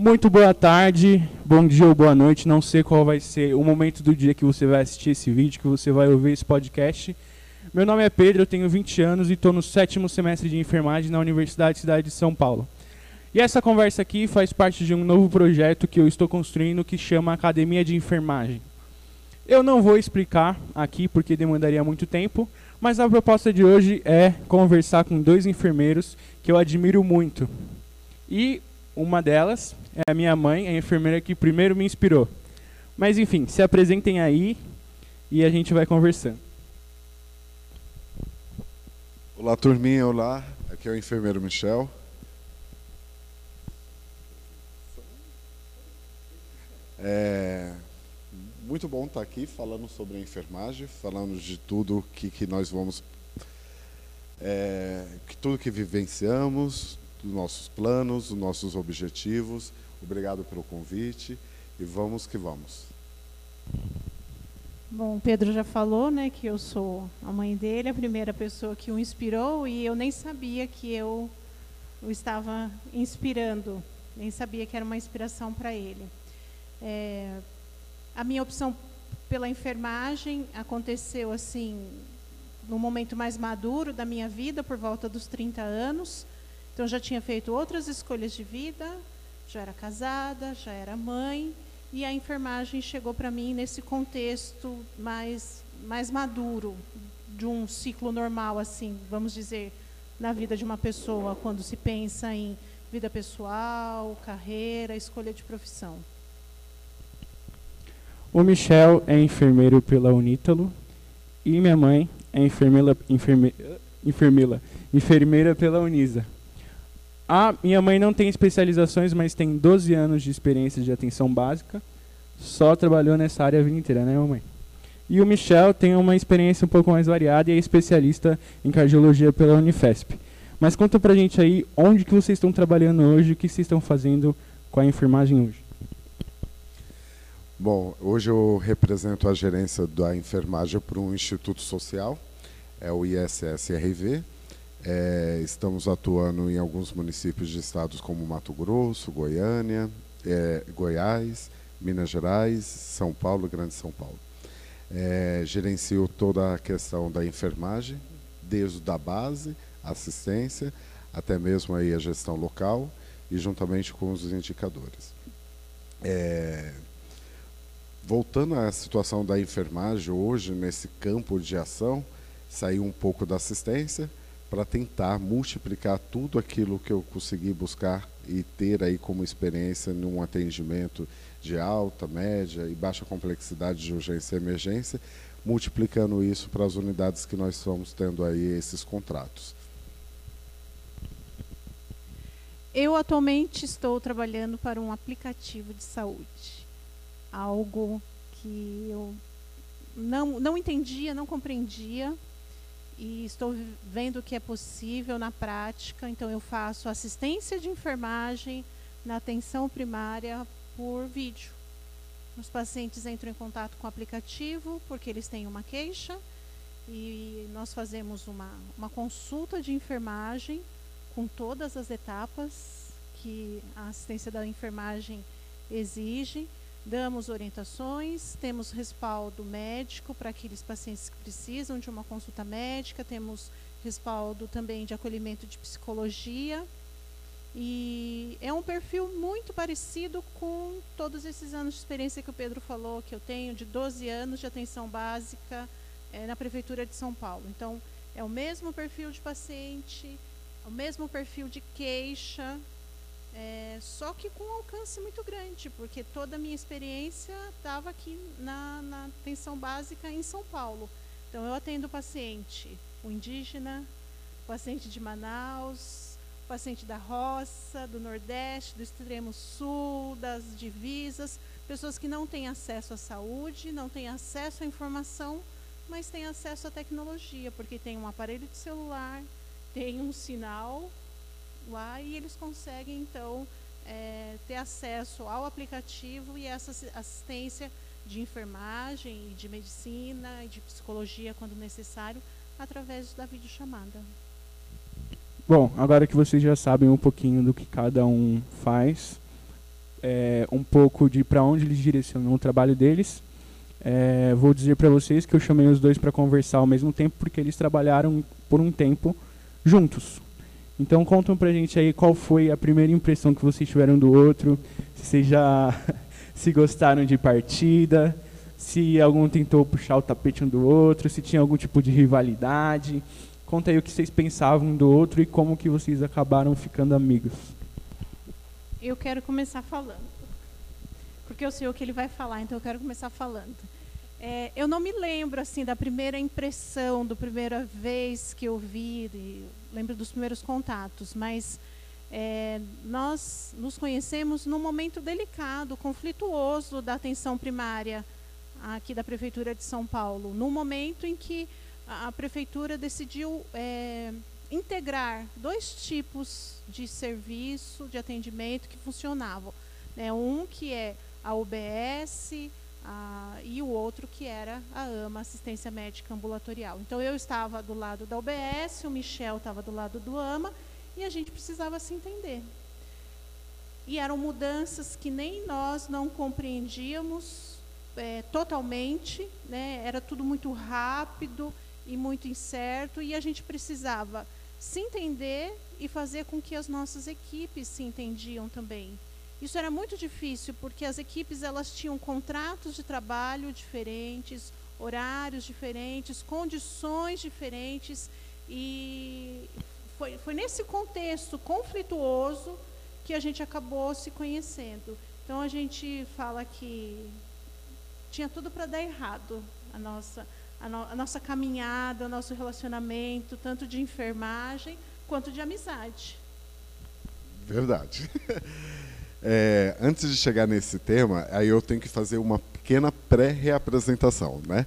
Muito boa tarde, bom dia ou boa noite. Não sei qual vai ser o momento do dia que você vai assistir esse vídeo, que você vai ouvir esse podcast. Meu nome é Pedro, eu tenho 20 anos e estou no sétimo semestre de enfermagem na Universidade Cidade de São Paulo. E essa conversa aqui faz parte de um novo projeto que eu estou construindo que chama Academia de Enfermagem. Eu não vou explicar aqui porque demandaria muito tempo, mas a proposta de hoje é conversar com dois enfermeiros que eu admiro muito. E uma delas é a minha mãe, a enfermeira que primeiro me inspirou. Mas enfim, se apresentem aí e a gente vai conversando. Olá, turminha, olá. Aqui é o enfermeiro Michel. É muito bom estar aqui falando sobre a enfermagem, falando de tudo que, que nós vamos, é, que tudo que vivenciamos, dos nossos planos, dos nossos objetivos. Obrigado pelo convite e vamos que vamos. Bom, o Pedro já falou, né, que eu sou a mãe dele, a primeira pessoa que o inspirou e eu nem sabia que eu o estava inspirando, nem sabia que era uma inspiração para ele. É, a minha opção pela enfermagem aconteceu assim no momento mais maduro da minha vida, por volta dos 30 anos. Então já tinha feito outras escolhas de vida, já era casada, já era mãe, e a enfermagem chegou para mim nesse contexto mais mais maduro de um ciclo normal assim, vamos dizer, na vida de uma pessoa quando se pensa em vida pessoal, carreira, escolha de profissão. O Michel é enfermeiro pela Unítalo e minha mãe é enfermeira, enferme, enfermeira, enfermeira pela Unisa. A minha mãe não tem especializações, mas tem 12 anos de experiência de atenção básica. Só trabalhou nessa área a vida inteira, né, mamãe? E o Michel tem uma experiência um pouco mais variada e é especialista em cardiologia pela Unifesp. Mas conta pra gente aí onde que vocês estão trabalhando hoje, o que vocês estão fazendo com a enfermagem hoje. Bom, hoje eu represento a gerência da enfermagem para um instituto social, é o ISSRV, é, estamos atuando em alguns municípios de estados como Mato Grosso, Goiânia, é, Goiás, Minas Gerais, São Paulo, Grande São Paulo. É, gerencio toda a questão da enfermagem, desde da base, assistência, até mesmo aí a gestão local e juntamente com os indicadores. É, voltando à situação da enfermagem hoje nesse campo de ação, saiu um pouco da assistência, para tentar multiplicar tudo aquilo que eu consegui buscar e ter aí como experiência num atendimento de alta, média e baixa complexidade de urgência e emergência, multiplicando isso para as unidades que nós estamos tendo aí esses contratos. Eu atualmente estou trabalhando para um aplicativo de saúde, algo que eu não, não entendia, não compreendia, e estou vendo que é possível na prática. Então, eu faço assistência de enfermagem na atenção primária por vídeo. Os pacientes entram em contato com o aplicativo porque eles têm uma queixa e nós fazemos uma, uma consulta de enfermagem com todas as etapas que a assistência da enfermagem exige damos orientações, temos respaldo médico para aqueles pacientes que precisam de uma consulta médica, temos respaldo também de acolhimento de psicologia. E é um perfil muito parecido com todos esses anos de experiência que o Pedro falou, que eu tenho, de 12 anos de atenção básica é, na Prefeitura de São Paulo. Então, é o mesmo perfil de paciente, o mesmo perfil de queixa, é, só que com um alcance muito grande, porque toda a minha experiência estava aqui na, na atenção básica em São Paulo. Então, eu atendo paciente, o indígena, paciente de Manaus, paciente da roça, do Nordeste, do extremo sul, das divisas, pessoas que não têm acesso à saúde, não têm acesso à informação, mas têm acesso à tecnologia, porque tem um aparelho de celular, tem um sinal lá e eles conseguem então é, ter acesso ao aplicativo e essa assistência de enfermagem de medicina e de psicologia quando necessário através da videochamada. Bom, agora que vocês já sabem um pouquinho do que cada um faz, é, um pouco de para onde eles direcionam o trabalho deles. É, vou dizer para vocês que eu chamei os dois para conversar ao mesmo tempo porque eles trabalharam por um tempo juntos. Então contam pra gente aí qual foi a primeira impressão que vocês tiveram do outro, se vocês já se gostaram de partida, se algum tentou puxar o tapete um do outro, se tinha algum tipo de rivalidade. Conta aí o que vocês pensavam do outro e como que vocês acabaram ficando amigos. Eu quero começar falando. Porque eu sei o que ele vai falar, então eu quero começar falando. É, eu não me lembro assim da primeira impressão, da primeira vez que eu vi, lembro dos primeiros contatos, mas é, nós nos conhecemos num momento delicado, conflituoso da atenção primária aqui da prefeitura de São Paulo, no momento em que a, a prefeitura decidiu é, integrar dois tipos de serviço de atendimento que funcionavam, né, um que é a UBS ah, e o outro que era a AMA, Assistência Médica Ambulatorial. Então eu estava do lado da UBS, o Michel estava do lado do AMA e a gente precisava se entender. E eram mudanças que nem nós não compreendíamos é, totalmente, né? era tudo muito rápido e muito incerto e a gente precisava se entender e fazer com que as nossas equipes se entendiam também. Isso era muito difícil porque as equipes elas tinham contratos de trabalho diferentes, horários diferentes, condições diferentes e foi, foi nesse contexto conflituoso que a gente acabou se conhecendo. Então a gente fala que tinha tudo para dar errado a nossa a, no, a nossa caminhada, o nosso relacionamento, tanto de enfermagem quanto de amizade. Verdade. É, antes de chegar nesse tema, aí eu tenho que fazer uma pequena pré-reapresentação, né?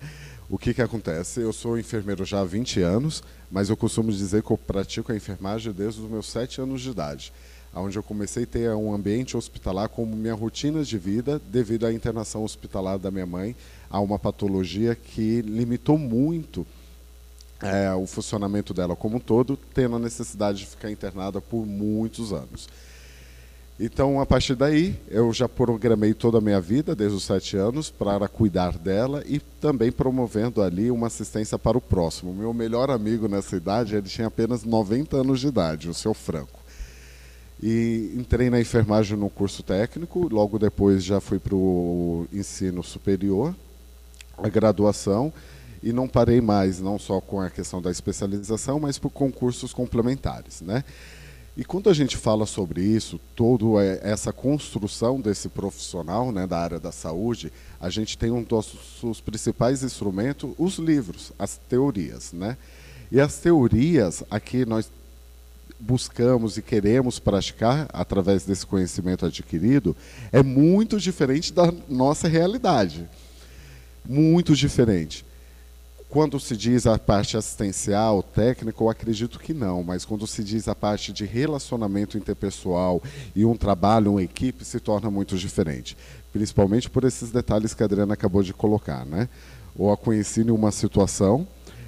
O que, que acontece? Eu sou enfermeiro já há 20 anos, mas eu costumo dizer que eu pratico a enfermagem desde os meus 7 anos de idade, onde eu comecei a ter um ambiente hospitalar como minha rotina de vida devido à internação hospitalar da minha mãe a uma patologia que limitou muito é, o funcionamento dela como um todo, tendo a necessidade de ficar internada por muitos anos. Então, a partir daí, eu já programei toda a minha vida, desde os sete anos, para cuidar dela e também promovendo ali uma assistência para o próximo. Meu melhor amigo nessa idade, ele tinha apenas 90 anos de idade, o seu Franco. E entrei na enfermagem no curso técnico, logo depois já fui para o ensino superior, a graduação, e não parei mais, não só com a questão da especialização, mas por concursos complementares. Né? E quando a gente fala sobre isso, toda essa construção desse profissional né, da área da saúde, a gente tem um dos nossos principais instrumentos, os livros, as teorias. Né? E as teorias, aqui nós buscamos e queremos praticar através desse conhecimento adquirido, é muito diferente da nossa realidade. Muito diferente. Quando se diz a parte assistencial, técnica, eu acredito que não, mas quando se diz a parte de relacionamento interpessoal e um trabalho, uma equipe, se torna muito diferente. Principalmente por esses detalhes que a Adriana acabou de colocar. Né? Ou a conheci em uma situação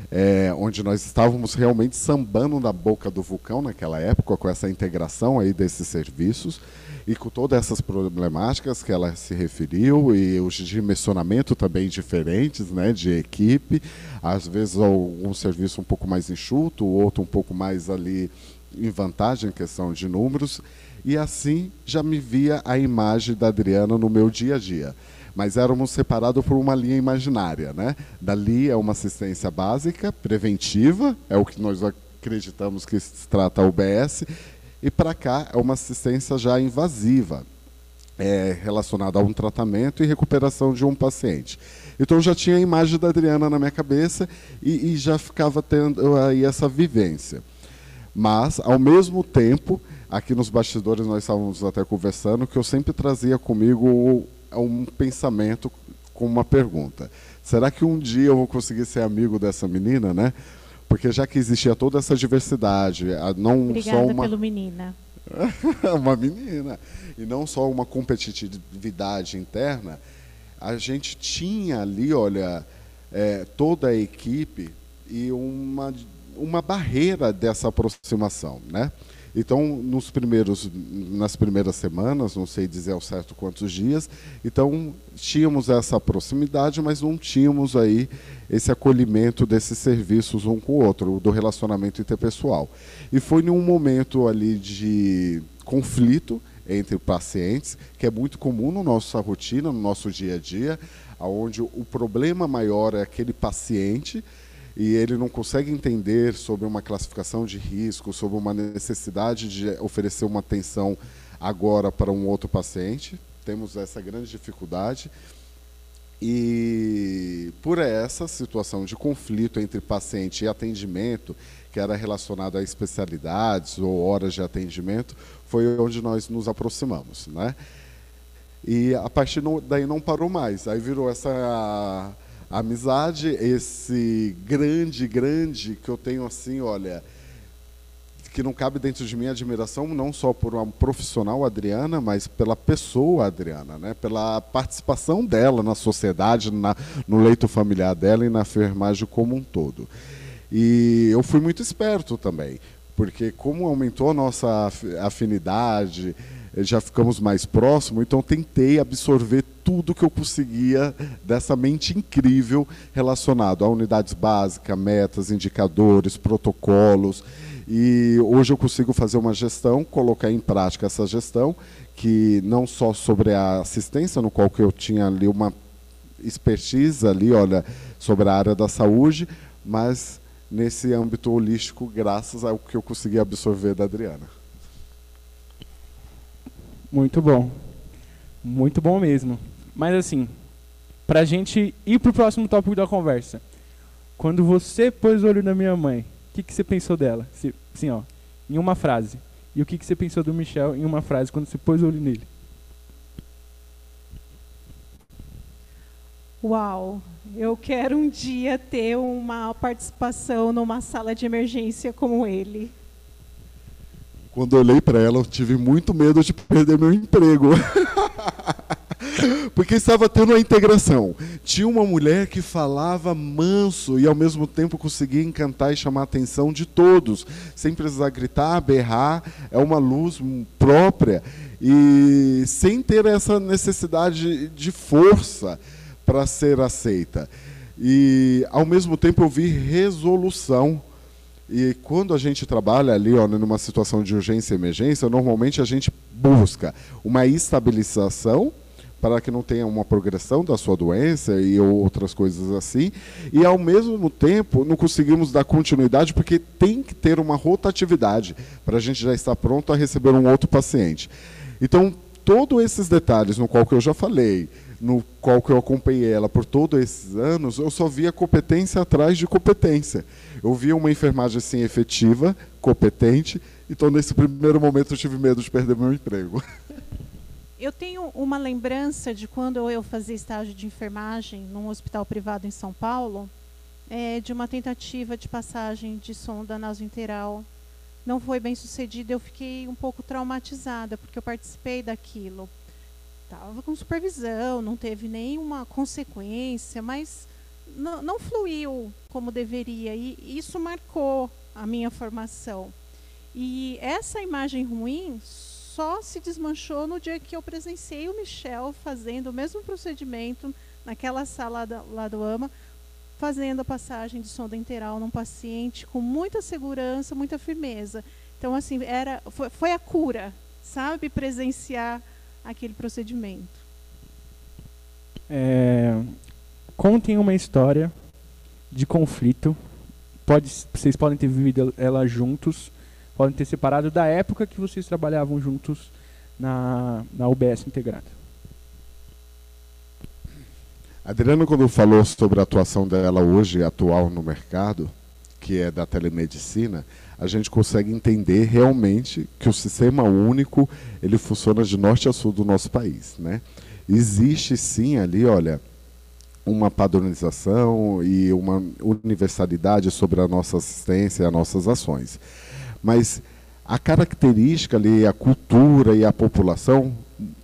é, onde nós estávamos realmente sambando na boca do vulcão naquela época, com essa integração aí desses serviços e com todas essas problemáticas que ela se referiu e os dimensionamento também diferentes, né, de equipe, às vezes um serviço um pouco mais enxuto, o outro um pouco mais ali em vantagem em questão de números, e assim já me via a imagem da Adriana no meu dia a dia. Mas éramos separados por uma linha imaginária, né? Dali é uma assistência básica, preventiva, é o que nós acreditamos que se trata a UBS, e para cá é uma assistência já invasiva, é, relacionada a um tratamento e recuperação de um paciente. Então já tinha a imagem da Adriana na minha cabeça e, e já ficava tendo aí essa vivência. Mas, ao mesmo tempo, aqui nos bastidores nós estávamos até conversando, que eu sempre trazia comigo um pensamento com uma pergunta. Será que um dia eu vou conseguir ser amigo dessa menina, né? Porque já que existia toda essa diversidade, não Obrigada só uma pelo menina. uma menina e não só uma competitividade interna, a gente tinha ali, olha, é, toda a equipe e uma uma barreira dessa aproximação, né? Então, nos primeiros, nas primeiras semanas, não sei dizer ao certo quantos dias, então tínhamos essa proximidade, mas não tínhamos aí esse acolhimento desses serviços um com o outro, do relacionamento interpessoal. E foi num momento ali de conflito entre pacientes, que é muito comum na nossa rotina, no nosso dia a dia, onde o problema maior é aquele paciente e ele não consegue entender sobre uma classificação de risco, sobre uma necessidade de oferecer uma atenção agora para um outro paciente. Temos essa grande dificuldade. E por essa situação de conflito entre paciente e atendimento, que era relacionado a especialidades ou horas de atendimento, foi onde nós nos aproximamos, né? E a partir daí não parou mais. Aí virou essa amizade, esse grande, grande que eu tenho assim, olha, que não cabe dentro de mim admiração não só por uma profissional Adriana, mas pela pessoa Adriana, né? Pela participação dela na sociedade, na, no leito familiar dela e na enfermagem como um todo. E eu fui muito esperto também, porque como aumentou a nossa afinidade, já ficamos mais próximos, então tentei absorver tudo que eu conseguia dessa mente incrível relacionado a unidades básicas, metas, indicadores, protocolos. E hoje eu consigo fazer uma gestão, colocar em prática essa gestão, que não só sobre a assistência, no qual que eu tinha ali uma expertise ali, olha, sobre a área da saúde, mas nesse âmbito holístico, graças ao que eu consegui absorver da Adriana. Muito bom. Muito bom mesmo. Mas assim, pra gente ir pro próximo tópico da conversa. Quando você pôs o olho na minha mãe, o que, que você pensou dela? Sim, ó, em uma frase. E o que, que você pensou do Michel em uma frase quando você pôs o olho nele? Uau, eu quero um dia ter uma participação numa sala de emergência como ele. Quando eu olhei para ela, eu tive muito medo de perder meu emprego. Porque estava tendo a integração. Tinha uma mulher que falava manso e ao mesmo tempo conseguia encantar e chamar a atenção de todos, sem precisar gritar, berrar. É uma luz própria e sem ter essa necessidade de força para ser aceita. E ao mesmo tempo eu vi resolução e quando a gente trabalha ali, ó, numa situação de urgência e emergência, normalmente a gente busca uma estabilização para que não tenha uma progressão da sua doença e outras coisas assim. E ao mesmo tempo não conseguimos dar continuidade porque tem que ter uma rotatividade para a gente já estar pronto a receber um outro paciente. Então, todos esses detalhes no qual que eu já falei, no qual que eu acompanhei ela por todos esses anos, eu só via competência atrás de competência. Eu via uma enfermagem assim efetiva, competente, então nesse primeiro momento eu tive medo de perder meu emprego. Eu tenho uma lembrança de quando eu fazia estágio de enfermagem num hospital privado em São Paulo, é, de uma tentativa de passagem de sonda nasointeral. Não foi bem sucedida, eu fiquei um pouco traumatizada, porque eu participei daquilo. Estava com supervisão, não teve nenhuma consequência, mas não, não fluiu como deveria. E isso marcou a minha formação. E essa imagem ruim só se desmanchou no dia que eu presenciei o Michel fazendo o mesmo procedimento naquela sala da, lá do AMA, fazendo a passagem de sonda enteral num paciente com muita segurança, muita firmeza. Então, assim, era, foi, foi a cura, sabe? Presenciar aquele procedimento. É, contem uma história de conflito. Pode, vocês podem ter vivido ela juntos, podem ter separado da época que vocês trabalhavam juntos na, na UBS integrada. Adriana, quando falou sobre a atuação dela hoje, atual no mercado, que é da telemedicina, a gente consegue entender realmente que o sistema único ele funciona de norte a sul do nosso país, né? Existe sim ali, olha, uma padronização e uma universalidade sobre a nossa assistência e as nossas ações. Mas a característica ali, a cultura e a população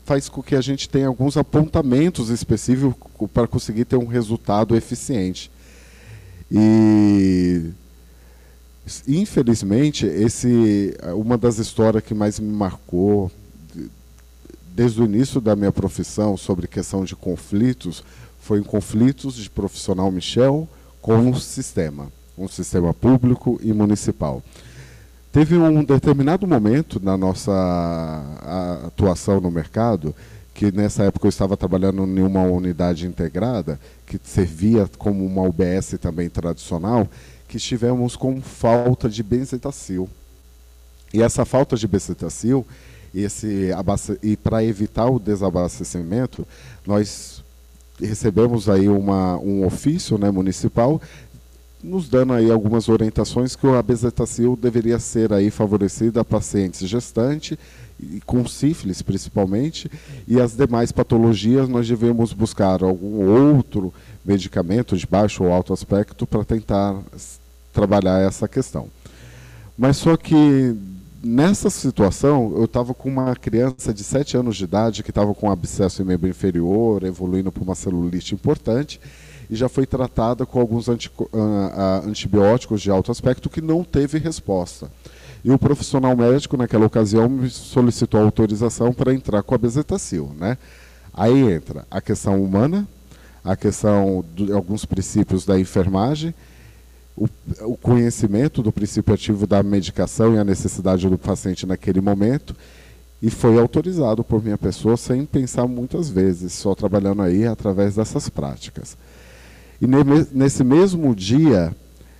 faz com que a gente tenha alguns apontamentos específicos para conseguir ter um resultado eficiente. E Infelizmente, esse uma das histórias que mais me marcou desde o início da minha profissão sobre questão de conflitos foi em conflitos de profissional Michel com o sistema, um sistema público e municipal. Teve um determinado momento na nossa atuação no mercado que nessa época eu estava trabalhando em uma unidade integrada que servia como uma UBS também tradicional, que estivemos com falta de benzetacil. E essa falta de benzetacil, esse e para evitar o desabastecimento, nós recebemos aí uma, um ofício né, municipal nos dando aí algumas orientações que a bezetacil deveria ser aí favorecida a pacientes gestantes e com sífilis principalmente e as demais patologias nós devemos buscar algum outro medicamento de baixo ou alto aspecto para tentar trabalhar essa questão. Mas só que nessa situação eu estava com uma criança de 7 anos de idade que estava com abscesso em membro inferior, evoluindo para uma celulite importante e já foi tratada com alguns anti, uh, uh, antibióticos de alto aspecto que não teve resposta. E o profissional médico, naquela ocasião, me solicitou autorização para entrar com a bezetacil. Né? Aí entra a questão humana, a questão de alguns princípios da enfermagem, o, o, conhecimento do princípio ativo da medicação e a necessidade do paciente naquele momento, e foi autorizado por minha pessoa sem pensar muitas vezes, só trabalhando aí através dessas práticas. E nesse mesmo dia,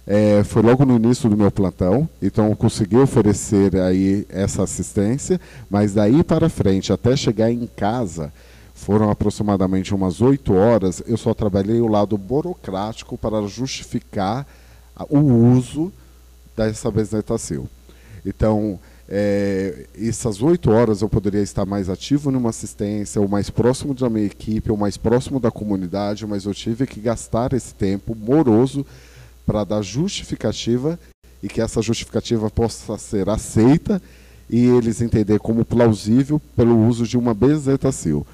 é, foi logo no início do meu plantão, então eu consegui oferecer aí essa assistência, mas daí para frente, até chegar em casa, foram aproximadamente umas oito horas, eu só trabalhei o lado burocrático para justificar o uso dessa bezetacil. Então, é, essas oito horas eu poderia estar mais ativo numa assistência, ou mais próximo da minha equipe, ou mais próximo da comunidade, mas eu tive que gastar esse tempo moroso para dar justificativa e que essa justificativa possa ser aceita e eles entender como plausível pelo uso de uma bezetacil.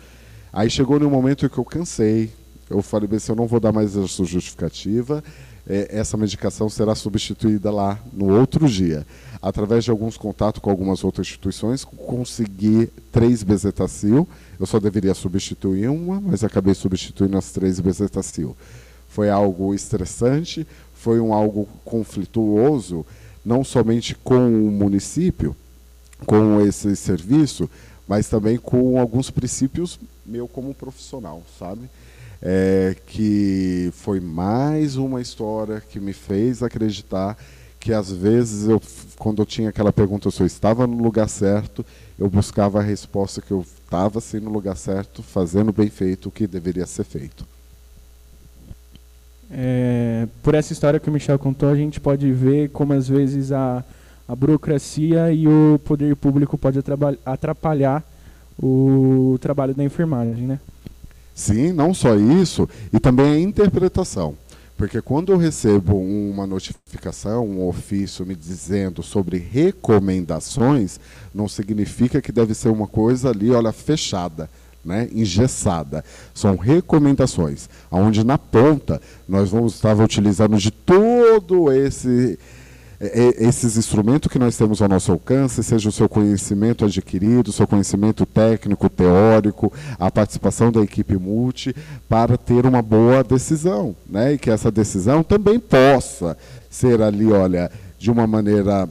Aí chegou no momento que eu cansei, eu falei, bem, se eu não vou dar mais essa justificativa, é, essa medicação será substituída lá no outro dia. Através de alguns contatos com algumas outras instituições, consegui três bezetacil. Eu só deveria substituir uma, mas acabei substituindo as três bezetacil. Foi algo estressante, foi um algo conflituoso, não somente com o município, com esse serviço, mas também com alguns princípios meu como profissional, sabe? É, que foi mais uma história que me fez acreditar que às vezes eu, quando eu tinha aquela pergunta se eu estava no lugar certo, eu buscava a resposta que eu estava sim no lugar certo, fazendo bem feito o que deveria ser feito. É, por essa história que o Michel contou, a gente pode ver como às vezes a, a burocracia e o poder público pode atrapalhar o trabalho da enfermagem, né? Sim, não só isso, e também a interpretação. Porque quando eu recebo uma notificação, um ofício me dizendo sobre recomendações, não significa que deve ser uma coisa ali, olha, fechada, né, engessada. São recomendações, onde na ponta nós vamos estar utilizando de todo esse esses instrumentos que nós temos ao nosso alcance, seja o seu conhecimento adquirido, o seu conhecimento técnico, teórico, a participação da equipe multi, para ter uma boa decisão, né? E que essa decisão também possa ser ali, olha, de uma maneira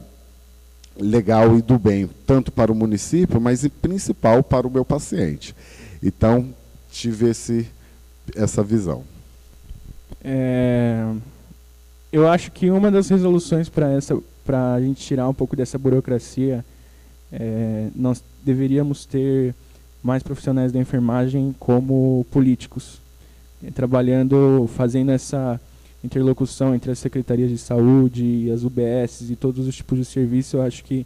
legal e do bem, tanto para o município, mas e principal para o meu paciente. Então, tive esse, essa visão. É, eu acho que uma das resoluções para essa para a gente tirar um pouco dessa burocracia é, nós deveríamos ter mais profissionais da enfermagem como políticos é, trabalhando fazendo essa interlocução entre as secretarias de saúde as UBS e todos os tipos de serviço. Eu acho que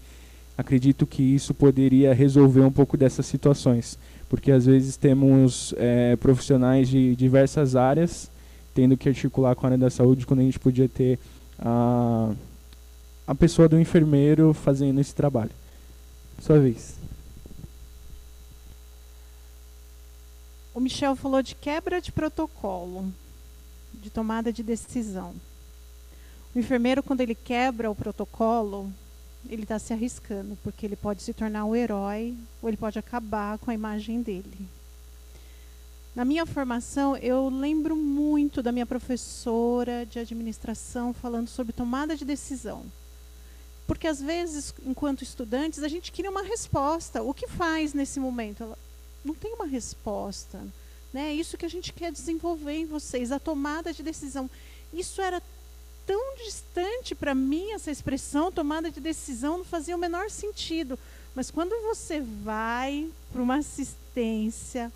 acredito que isso poderia resolver um pouco dessas situações porque às vezes temos é, profissionais de diversas áreas tendo que articular com a área da saúde quando a gente podia ter a, a pessoa do enfermeiro fazendo esse trabalho. Sua vez. O Michel falou de quebra de protocolo, de tomada de decisão. O enfermeiro, quando ele quebra o protocolo, ele está se arriscando, porque ele pode se tornar o herói ou ele pode acabar com a imagem dele. Na minha formação, eu lembro muito da minha professora de administração falando sobre tomada de decisão. Porque às vezes, enquanto estudantes, a gente queria uma resposta. O que faz nesse momento? Ela não tem uma resposta. Né? Isso que a gente quer desenvolver em vocês, a tomada de decisão. Isso era tão distante para mim, essa expressão, tomada de decisão, não fazia o menor sentido. Mas quando você vai para uma assistência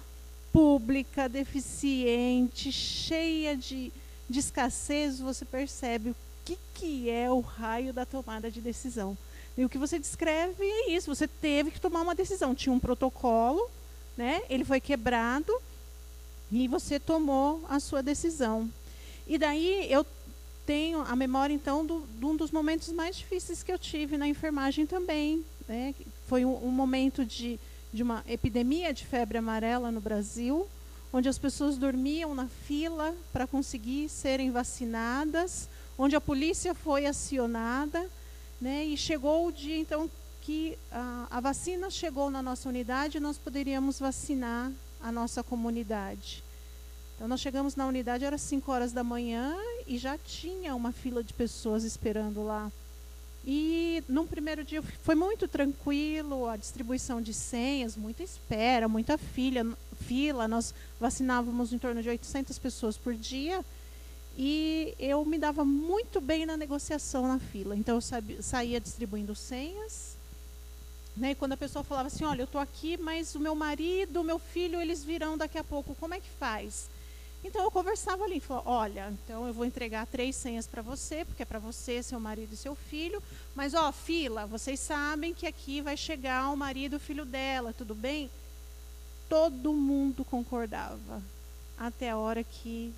pública, deficiente, cheia de, de escassez, você percebe o que, que é o raio da tomada de decisão. E o que você descreve é isso: você teve que tomar uma decisão. Tinha um protocolo, né? ele foi quebrado e você tomou a sua decisão. E daí eu tenho a memória, então, do, de um dos momentos mais difíceis que eu tive na enfermagem também. Né? Foi um, um momento de de uma epidemia de febre amarela no Brasil, onde as pessoas dormiam na fila para conseguir serem vacinadas, onde a polícia foi acionada, né, e chegou o dia então que a, a vacina chegou na nossa unidade e nós poderíamos vacinar a nossa comunidade. Então nós chegamos na unidade, era 5 horas da manhã e já tinha uma fila de pessoas esperando lá e num primeiro dia foi muito tranquilo, a distribuição de senhas, muita espera, muita filha, fila. Nós vacinávamos em torno de 800 pessoas por dia. E eu me dava muito bem na negociação na fila. Então eu saía distribuindo senhas. Né? E quando a pessoa falava assim, olha, eu estou aqui, mas o meu marido, o meu filho, eles virão daqui a pouco, como é que faz? Então eu conversava ali, falava, olha, então eu vou entregar três senhas para você, porque é para você, seu marido e seu filho. Mas ó, fila, vocês sabem que aqui vai chegar o marido e o filho dela, tudo bem? Todo mundo concordava, até a hora que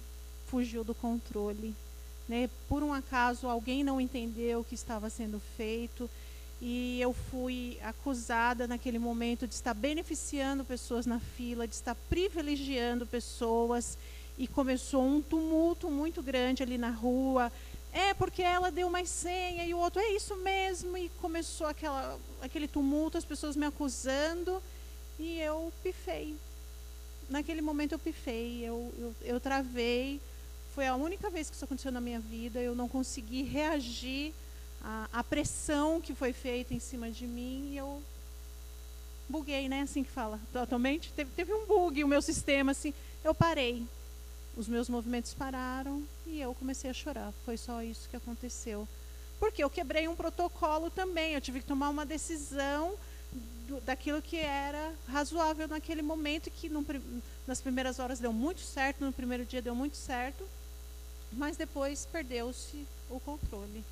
fugiu do controle. Né? Por um acaso alguém não entendeu o que estava sendo feito e eu fui acusada naquele momento de estar beneficiando pessoas na fila, de estar privilegiando pessoas e começou um tumulto muito grande ali na rua. É porque ela deu mais senha e o outro é isso mesmo e começou aquela, aquele tumulto, as pessoas me acusando e eu pifei. Naquele momento eu pifei, eu, eu, eu travei. Foi a única vez que isso aconteceu na minha vida. Eu não consegui reagir à, à pressão que foi feita em cima de mim e eu buguei, né? Assim que fala. Totalmente. Teve, teve um bug o meu sistema, assim. Eu parei os meus movimentos pararam e eu comecei a chorar. Foi só isso que aconteceu. Porque eu quebrei um protocolo também, eu tive que tomar uma decisão do, daquilo que era razoável naquele momento, que nas primeiras horas deu muito certo, no primeiro dia deu muito certo, mas depois perdeu-se o controle.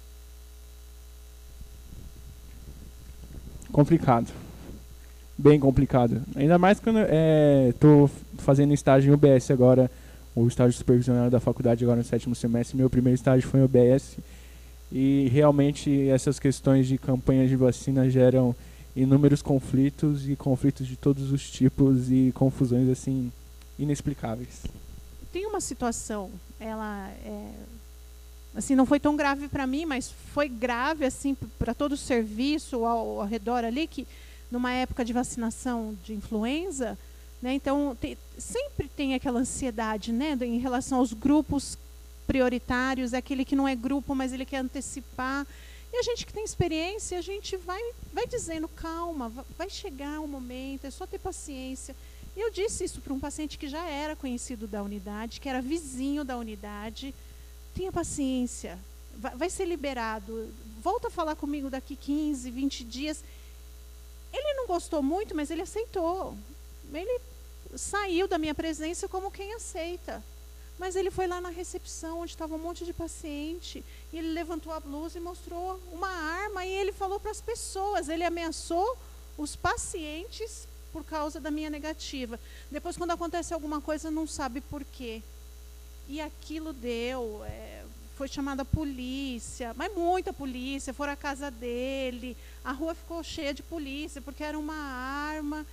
Complicado. Bem complicado. Ainda mais quando estou é, fazendo estágio em UBS agora o estágio supervisionário da faculdade agora no sétimo semestre. Meu primeiro estágio foi em OBS e realmente essas questões de campanhas de vacina geram inúmeros conflitos e conflitos de todos os tipos e confusões assim inexplicáveis. Tem uma situação, ela é, assim não foi tão grave para mim, mas foi grave assim para todo o serviço ao, ao redor ali que numa época de vacinação de influenza né? Então, tem, sempre tem aquela ansiedade né, em relação aos grupos prioritários, é aquele que não é grupo, mas ele quer antecipar. E a gente que tem experiência, a gente vai, vai dizendo, calma, vai chegar o um momento, é só ter paciência. E eu disse isso para um paciente que já era conhecido da unidade, que era vizinho da unidade. Tenha paciência, vai, vai ser liberado. Volta a falar comigo daqui 15, 20 dias. Ele não gostou muito, mas ele aceitou. Ele saiu da minha presença como quem aceita. Mas ele foi lá na recepção, onde estava um monte de paciente, e ele levantou a blusa e mostrou uma arma, e ele falou para as pessoas, ele ameaçou os pacientes por causa da minha negativa. Depois, quando acontece alguma coisa, não sabe por quê. E aquilo deu, é, foi chamada a polícia, mas muita polícia, foram à casa dele, a rua ficou cheia de polícia, porque era uma arma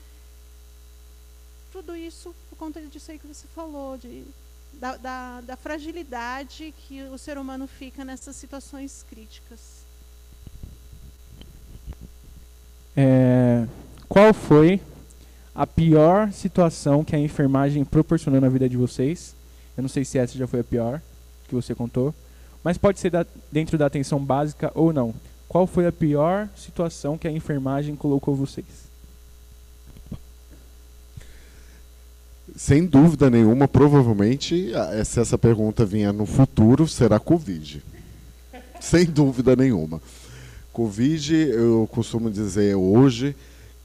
tudo isso por conta disso aí que você falou, de da, da, da fragilidade que o ser humano fica nessas situações críticas. É, qual foi a pior situação que a enfermagem proporcionou na vida de vocês? Eu não sei se essa já foi a pior que você contou, mas pode ser da, dentro da atenção básica ou não. Qual foi a pior situação que a enfermagem colocou vocês? Sem dúvida nenhuma, provavelmente, se essa pergunta vinha no futuro, será Covid. Sem dúvida nenhuma. Covid, eu costumo dizer hoje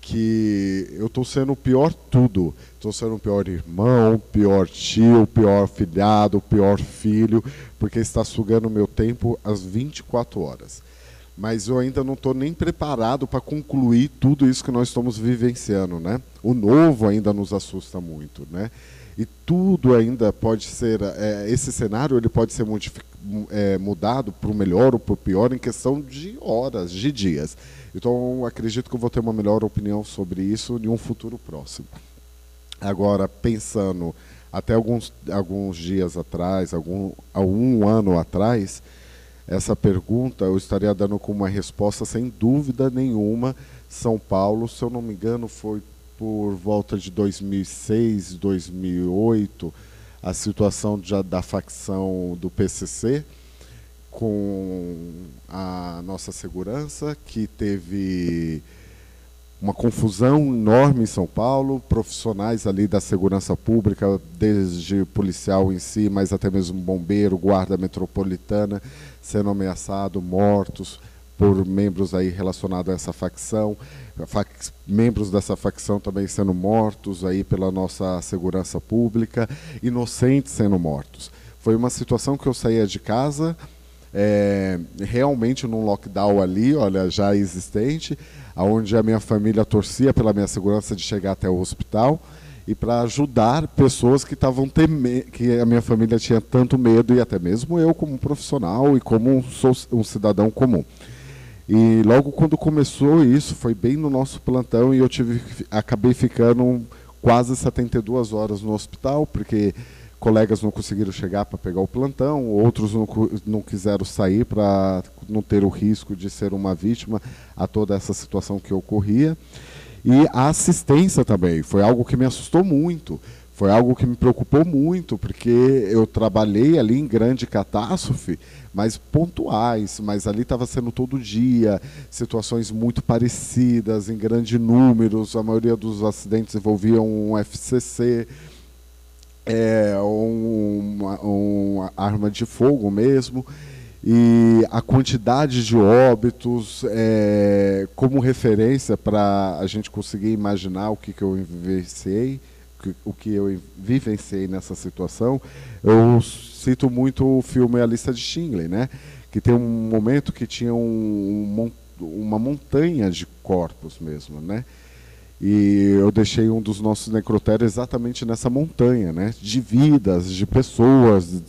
que eu estou sendo o pior tudo. Estou sendo o pior irmão, pior tio, pior filhado, pior filho, porque está sugando meu tempo às 24 horas. Mas eu ainda não estou nem preparado para concluir tudo isso que nós estamos vivenciando, né? O novo ainda nos assusta muito, né? E tudo ainda pode ser, é, esse cenário ele pode ser é, mudado para o melhor ou para o pior em questão de horas, de dias. Então, acredito que eu vou ter uma melhor opinião sobre isso em um futuro próximo. Agora, pensando até alguns, alguns dias atrás, algum, há um ano atrás, essa pergunta eu estaria dando como uma resposta sem dúvida nenhuma. São Paulo, se eu não me engano, foi por volta de 2006, 2008, a situação já da facção do PCC com a nossa segurança, que teve uma confusão enorme em São Paulo, profissionais ali da segurança pública, desde policial em si, mas até mesmo bombeiro, guarda metropolitana, sendo ameaçado, mortos por membros aí relacionados a essa facção, fac membros dessa facção também sendo mortos aí pela nossa segurança pública, inocentes sendo mortos. Foi uma situação que eu saía de casa, é, realmente num lockdown ali, olha, já existente, onde a minha família torcia pela minha segurança de chegar até o hospital e para ajudar pessoas que estavam que a minha família tinha tanto medo e até mesmo eu como profissional e como um, um cidadão comum. E logo quando começou isso, foi bem no nosso plantão e eu tive acabei ficando quase 72 horas no hospital, porque colegas não conseguiram chegar para pegar o plantão, outros não, não quiseram sair para não ter o risco de ser uma vítima a toda essa situação que ocorria. E a assistência também foi algo que me assustou muito, foi algo que me preocupou muito, porque eu trabalhei ali em grande catástrofe, mas pontuais, mas ali estava sendo todo dia, situações muito parecidas, em grandes números, a maioria dos acidentes envolviam um FCC, é, uma, uma arma de fogo mesmo, e a quantidade de óbitos é, como referência para a gente conseguir imaginar o que, que eu vivenciei, o que eu vivenciei nessa situação, eu cito muito o filme A Lista de Schindler, né? que tem um momento que tinha um, uma montanha de corpos mesmo, né? E eu deixei um dos nossos necrotérios exatamente nessa montanha, né? De vidas, de pessoas,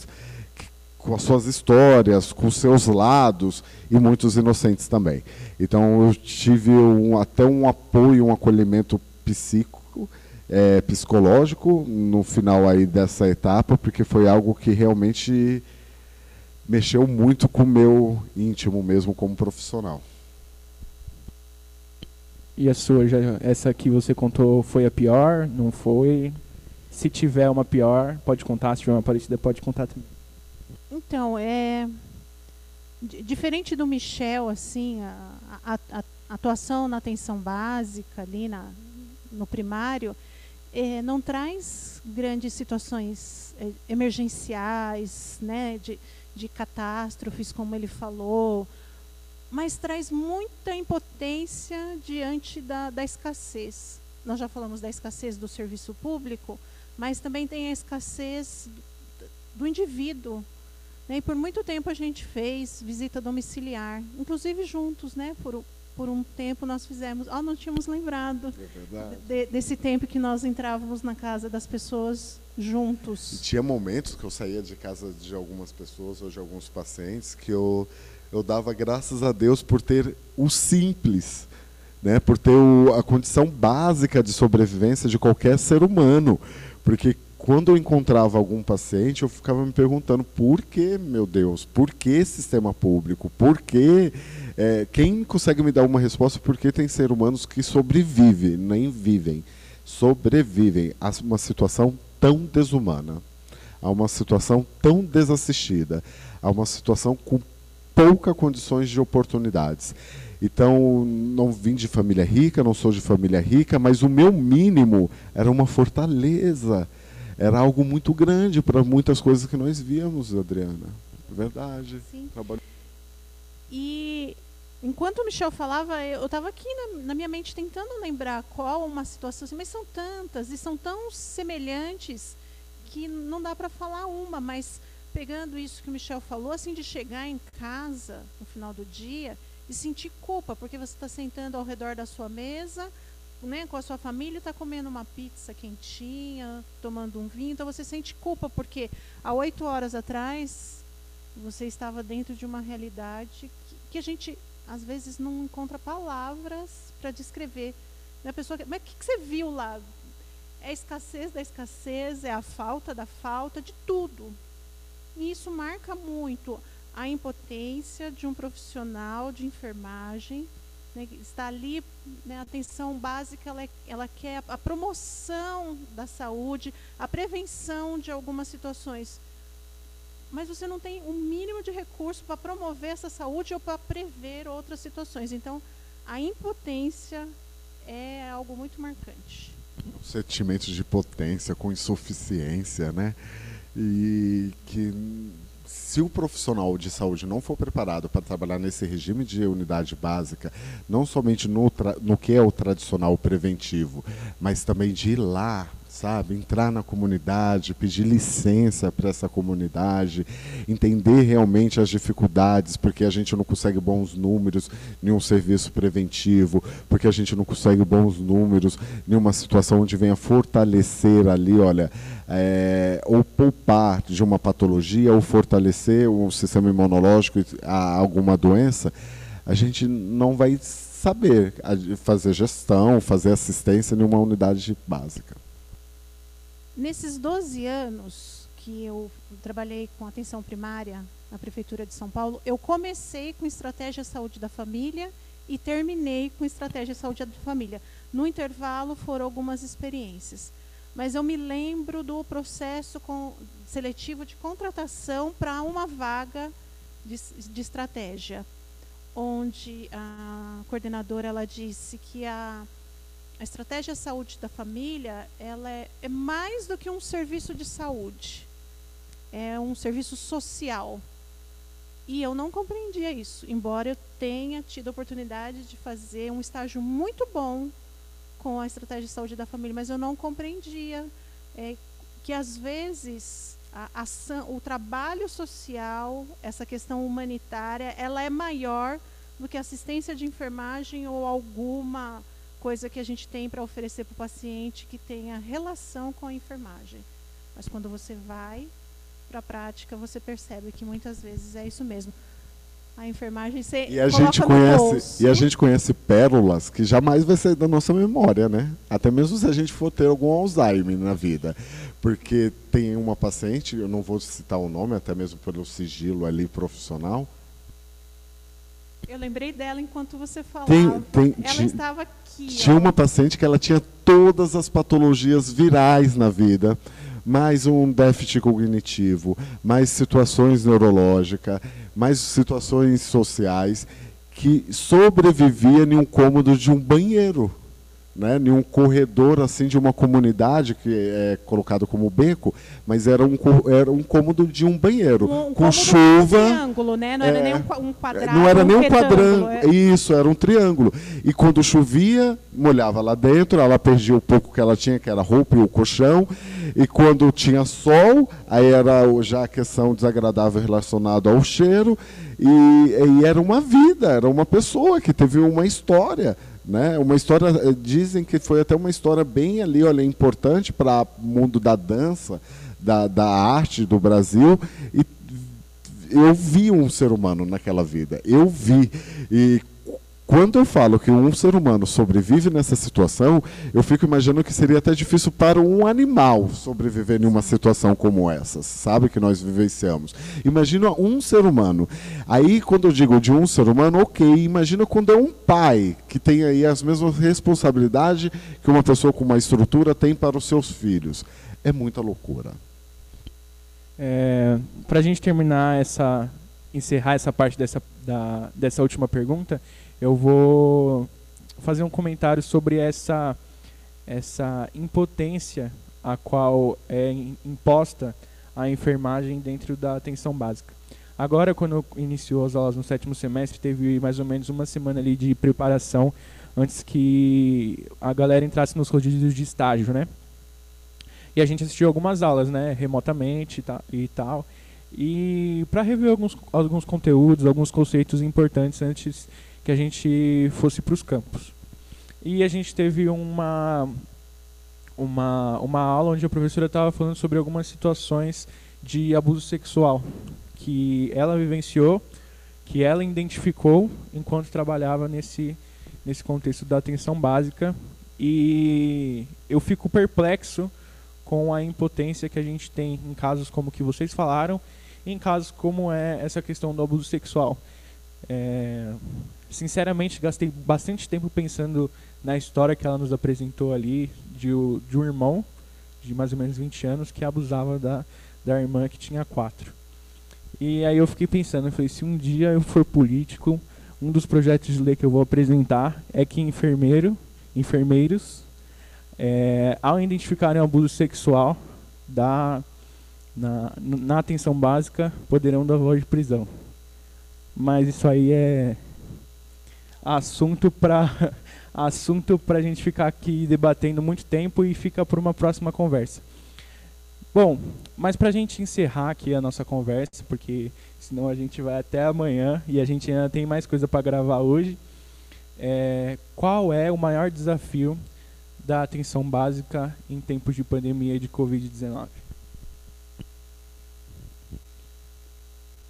com as suas histórias, com seus lados e muitos inocentes também. Então eu tive um, até um apoio, um acolhimento psíquico, é, psicológico no final aí dessa etapa, porque foi algo que realmente mexeu muito com o meu íntimo mesmo como profissional. E a sua, já, essa que você contou foi a pior? Não foi? Se tiver uma pior, pode contar. Se tiver uma parecida, pode contar também. Então, é diferente do Michel, assim, a, a, a, atuação na atenção básica ali na, no primário é, não traz grandes situações é, emergenciais, né, de, de catástrofes, como ele falou, mas traz muita impotência diante da, da escassez. Nós já falamos da escassez do serviço público, mas também tem a escassez do, indivíduo. Né? E por muito tempo a gente fez visita domiciliar, inclusive juntos, né? Por, por um tempo nós fizemos. Oh, não tínhamos lembrado é de, desse tempo que nós entrávamos na casa das pessoas juntos. E tinha momentos que eu saía de casa de algumas pessoas ou de alguns pacientes que eu eu dava graças a Deus por ter o simples, né, por ter o, a condição básica de sobrevivência de qualquer ser humano. Porque quando eu encontrava algum paciente, eu ficava me perguntando por que, meu Deus, por que sistema público? Por que. É, quem consegue me dar uma resposta por que tem ser humanos que sobrevivem, nem vivem, sobrevivem a uma situação tão desumana, a uma situação tão desassistida, a uma situação com poucas condições de oportunidades. Então, não vim de família rica, não sou de família rica, mas o meu mínimo era uma fortaleza. Era algo muito grande para muitas coisas que nós víamos, Adriana. Verdade. Sim. Trabalho... E enquanto o Michel falava, eu estava aqui na, na, minha mente tentando lembrar qual uma situação, assim, mas são tantas e são tão semelhantes que não dá para falar uma, mas pegando isso que o Michel falou, assim, de chegar em casa no final do dia e sentir culpa, porque você está sentando ao redor da sua mesa, né, com a sua família, está comendo uma pizza quentinha, tomando um vinho, então você sente culpa, porque há oito horas atrás você estava dentro de uma realidade que, que a gente às vezes não encontra palavras para descrever. A pessoa, mas o que, que você viu lá? É a escassez da escassez, é a falta da falta, de tudo. E isso marca muito a impotência de um profissional de enfermagem. Né, está ali, né, a atenção básica, ela, é, ela quer a, promoção da saúde, a prevenção de algumas situações. Mas você não tem o um mínimo de recurso para promover essa saúde ou para prever outras situações. Então, a impotência é algo muito marcante. Sentimentos de potência com insuficiência, né? E que se o profissional de saúde não for preparado para trabalhar nesse regime de unidade básica, não somente no, no que é o tradicional preventivo, mas também de ir lá sabe? Entrar na comunidade, pedir licença para essa comunidade, entender realmente as dificuldades, porque a gente não consegue bons números em um serviço preventivo, porque a gente não consegue bons números em uma situação onde venha fortalecer ali, olha, é, ou poupar de uma patologia, ou fortalecer o sistema imunológico a alguma doença, a gente não vai saber fazer gestão, fazer assistência em uma unidade básica. Nesses 12 anos que eu trabalhei com atenção primária na Prefeitura de São Paulo, eu comecei com estratégia saúde da família e terminei com estratégia saúde da família. No intervalo foram algumas experiências. Mas eu me lembro do processo com, seletivo de contratação para uma vaga de, de estratégia, onde a coordenadora ela disse que a a estratégia saúde da família ela é, é, mais do que um serviço de saúde. É um serviço social. E eu não compreendia isso, embora eu tenha tido a oportunidade de fazer um estágio muito bom com a estratégia de saúde da família, mas eu não compreendia é, que às vezes o trabalho social, essa questão humanitária, ela é maior do que assistência de enfermagem ou alguma coisa que a gente tem para oferecer para o paciente que tenha relação com a enfermagem. Mas quando você vai para a prática, você percebe que muitas vezes é isso mesmo. A enfermagem você e a gente conhece E a gente conhece pérolas que jamais vai sair da nossa memória, né? Até mesmo se a gente for ter algum Alzheimer na vida. Porque tem uma paciente, eu não vou citar o nome, até mesmo pelo sigilo ali profissional, eu lembrei dela enquanto você falava. Tem, tem, ela estava aqui. Tinha ó. uma paciente que ela tinha todas as patologias virais na vida, mais um déficit cognitivo, mais situações neurológicas, mais situações sociais, que sobrevivia em um cômodo de um banheiro né, em um corredor assim de uma comunidade que é colocado como beco, mas era um, era um cômodo de um banheiro um, um com chuva. Um triângulo, né? Não é, era nem um, quadrado. Não era nem um quadrante. É. Isso, era um triângulo. E quando chovia, molhava lá dentro, ela perdia o pouco que ela tinha, que era roupa e o colchão. E quando tinha sol, aí era já a questão desagradável relacionada ao cheiro. E, e era uma vida, era uma pessoa que teve uma história né? Uma história, eh, dizem que foi até uma história bem ali, olha, importante para o mundo da dança, da, da arte do Brasil. E eu vi um ser humano naquela vida, eu vi. E Quando eu falo que um ser humano sobrevive nessa situação, eu fico imaginando que seria até difícil para um animal sobreviver em uma situação como essa, sabe, que nós vivenciamos. Imagina um ser humano. Aí, quando eu digo de um ser humano, ok, imagina quando é um pai que tem aí as mesmas responsabilidades que uma pessoa com uma estrutura tem para os seus filhos. É muita loucura. É, para a gente terminar essa, encerrar essa parte dessa, da, dessa última pergunta, eu vou fazer um comentário sobre essa, essa impotência a qual é imposta a enfermagem dentro da atenção básica. Agora, quando iniciou as aulas no sétimo semestre, teve mais ou menos uma semana ali de preparação antes que a galera entrasse nos rodízios de estágio, né? E a gente assistiu algumas aulas, né, remotamente e tal. E para rever alguns, alguns conteúdos, alguns conceitos importantes antes que a gente fosse para os campos. E a gente teve uma, uma, uma aula onde a professora estava falando sobre algumas situações de abuso sexual que ela vivenciou, que ela identificou enquanto trabalhava nesse, nesse contexto da atenção básica. E eu fico perplexo com a impotência que a gente tem em casos como que vocês falaram, em casos como é essa questão do abuso sexual. É, sinceramente, gastei bastante tempo pensando na história que ela nos apresentou ali de, de um irmão de mais ou menos 20 anos que abusava da, da irmã que tinha quatro. E aí eu fiquei pensando, eu falei, se um dia eu for político, um dos projetos de lei que eu vou apresentar é que enfermeiro, enfermeiros, é, ao identificarem um abuso sexual da, na, na atenção básica, poderão dar voz de prisão. Mas isso aí é assunto para assunto para a gente ficar aqui debatendo muito tempo e fica por uma próxima conversa. Bom, mas para a gente encerrar aqui a nossa conversa, porque senão a gente vai até amanhã e a gente ainda tem mais coisa para gravar hoje. É, qual é o maior desafio da atenção básica em tempos de pandemia de Covid-19?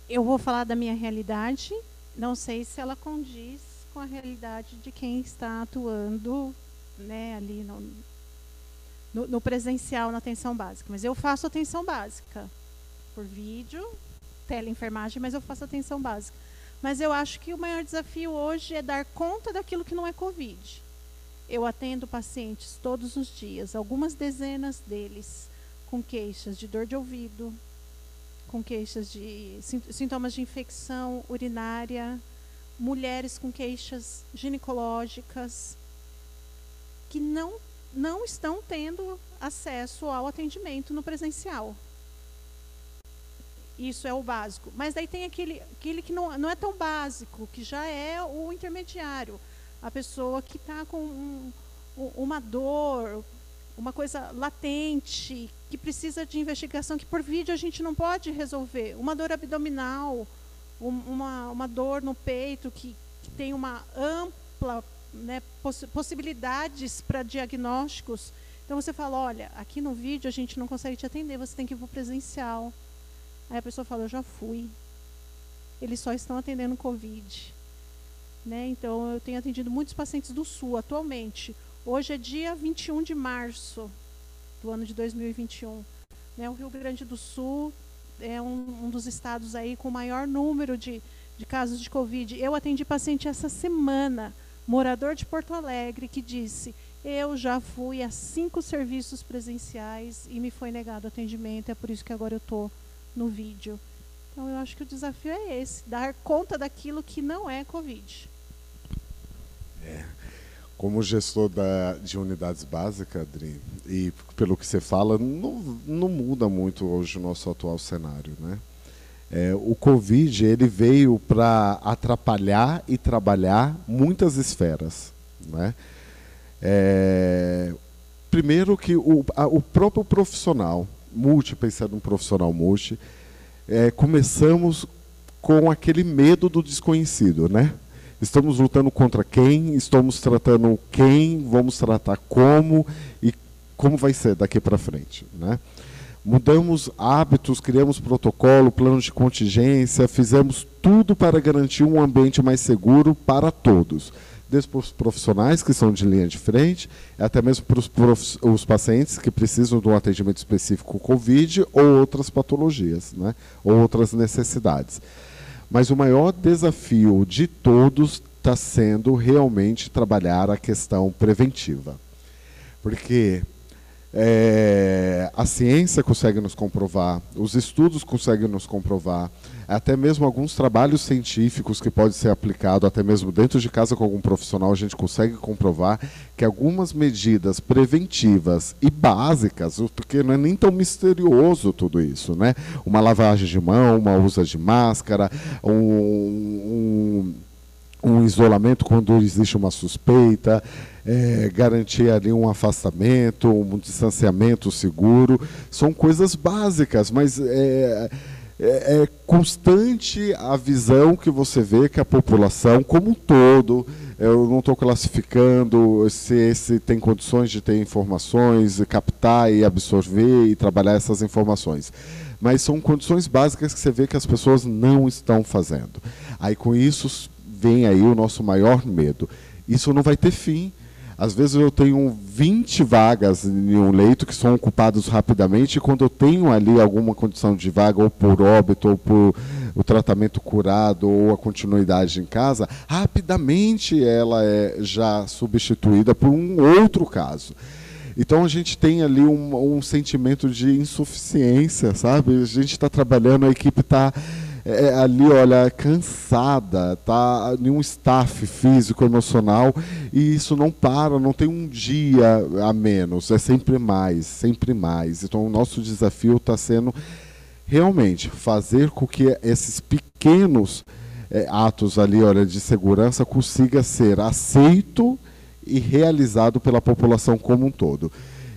Eu vou falar da minha realidade. Não sei se ela condiz com a realidade de quem está atuando né, ali no, no, no, presencial na atenção básica. Mas eu faço atenção básica por vídeo, teleenfermagem, mas eu faço atenção básica. Mas eu acho que o maior desafio hoje é dar conta daquilo que não é Covid. Eu atendo pacientes todos os dias, algumas dezenas deles com queixas de dor de ouvido, com queixas de sintomas de infecção urinária, mulheres com queixas ginecológicas que não, não estão tendo acesso ao atendimento no presencial. Isso é o básico. Mas daí tem aquele, aquele que não, não é tão básico, que já é o intermediário. A pessoa que está com um, uma dor, uma coisa latente, que precisa de investigação, que por vídeo a gente não pode resolver. Uma dor abdominal, uma, uma dor no peito que, que tem uma ampla né, poss possibilidades para diagnósticos. Então você fala, olha, aqui no vídeo a gente não consegue te atender, você tem que ir para o presencial. Aí a pessoa fala, eu já fui. Eles só estão atendendo Covid. Né? Então eu tenho atendido muitos pacientes do Sul atualmente. Hoje é dia 21 de março do ano de 2021. Né? O Rio Grande do Sul é um, um dos estados aí com maior número de, de casos de Covid. Eu atendi paciente essa semana, morador de Porto Alegre, que disse: Eu já fui a cinco serviços presenciais e me foi negado atendimento, é por isso que agora eu estou no vídeo. Então, eu acho que o desafio é esse: dar conta daquilo que não é Covid. É. Como gestor da, de unidades básicas, Adri, e pelo que você fala, não, não muda muito hoje o nosso atual cenário. Né? É, o Covid ele veio para atrapalhar e trabalhar muitas esferas. Né? É, primeiro que o, a, o próprio profissional, multi, pensando um profissional multi, é, começamos com aquele medo do desconhecido, né? Estamos lutando contra quem? Estamos tratando quem? Vamos tratar como? E como vai ser daqui para frente, né? Mudamos hábitos, criamos protocolo, planos de contingência, fizemos tudo para garantir um ambiente mais seguro para todos. Desde os profissionais que são de linha de frente, até mesmo para os, os pacientes que precisam de um atendimento específico Covid ou outras patologias, né? ou outras necessidades. Mas o maior desafio de todos está sendo realmente trabalhar a questão preventiva. Porque é, a ciência consegue nos comprovar, os estudos conseguem nos comprovar, até mesmo alguns trabalhos científicos que podem ser aplicados, até mesmo dentro de casa com algum profissional, a gente consegue comprovar que algumas medidas preventivas e básicas, porque não é nem tão misterioso tudo isso, né? Uma lavagem de mão, uma usa de máscara, um, um, um isolamento quando existe uma suspeita é, garantir ali um afastamento, um distanciamento seguro. São coisas básicas, mas é, é, é constante a visão que você vê que a população como um todo, eu não estou classificando se, se tem condições de ter informações, captar e absorver e trabalhar essas informações. Mas são condições básicas que você vê que as pessoas não estão fazendo. Aí com isso vem aí o nosso maior medo. Isso não vai ter fim. Às vezes eu tenho 20 vagas em um leito que são ocupados rapidamente, e quando eu tenho ali alguma condição de vaga, ou por óbito, ou por o tratamento curado, ou a continuidade em casa, rapidamente ela é já substituída por um outro caso. Então a gente tem ali um, um sentimento de insuficiência, sabe? A gente está trabalhando, a equipe está é, ali, olha, cansada, tá em um staff físico, emocional, e isso não para, não tem um dia a menos, é sempre mais, sempre mais. Então o nosso desafio está sendo realmente fazer com que esses pequenos é, atos ali, olha, de segurança consiga ser aceito e realizado pela população como um todo.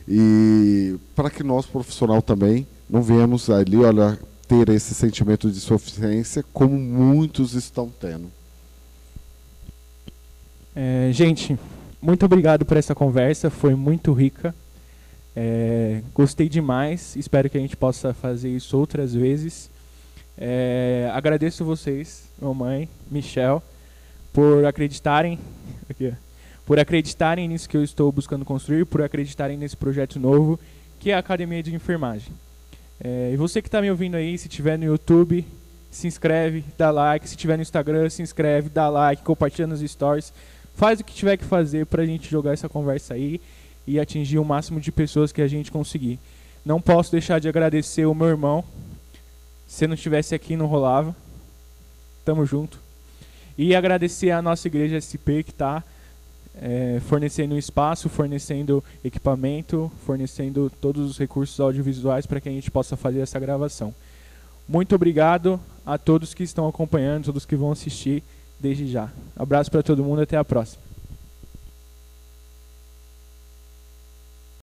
E para que nós, profissional, também não venhamos ali, olha, ter esse sentimento de suficiência como muitos estão tendo. É, gente, muito obrigado por essa conversa, foi muito rica. É, gostei demais, espero que a gente possa fazer isso outras vezes. É, agradeço vocês, mamãe, Michel, por acreditarem aqui, por acreditarem nisso que eu estou buscando construir, por acreditarem nesse projeto novo que é a Academia de Enfermagem. É, e você que está me ouvindo aí, se tiver no YouTube, se inscreve, dá like. Se tiver no Instagram, se inscreve, dá like, compartilha nos stories. Faz o que tiver que fazer para a gente jogar essa conversa aí e atingir o máximo de pessoas que a gente conseguir. Não posso deixar de agradecer o meu irmão. Se não estivesse aqui, não rolava. Tamo junto. E agradecer a nossa igreja SP que está é, fornecendo espaço, fornecendo equipamento, fornecendo todos os recursos audiovisuais para que a gente possa fazer essa gravação. Muito obrigado a todos que estão acompanhando, todos que vão assistir desde já. Abraço para todo mundo, até a próxima.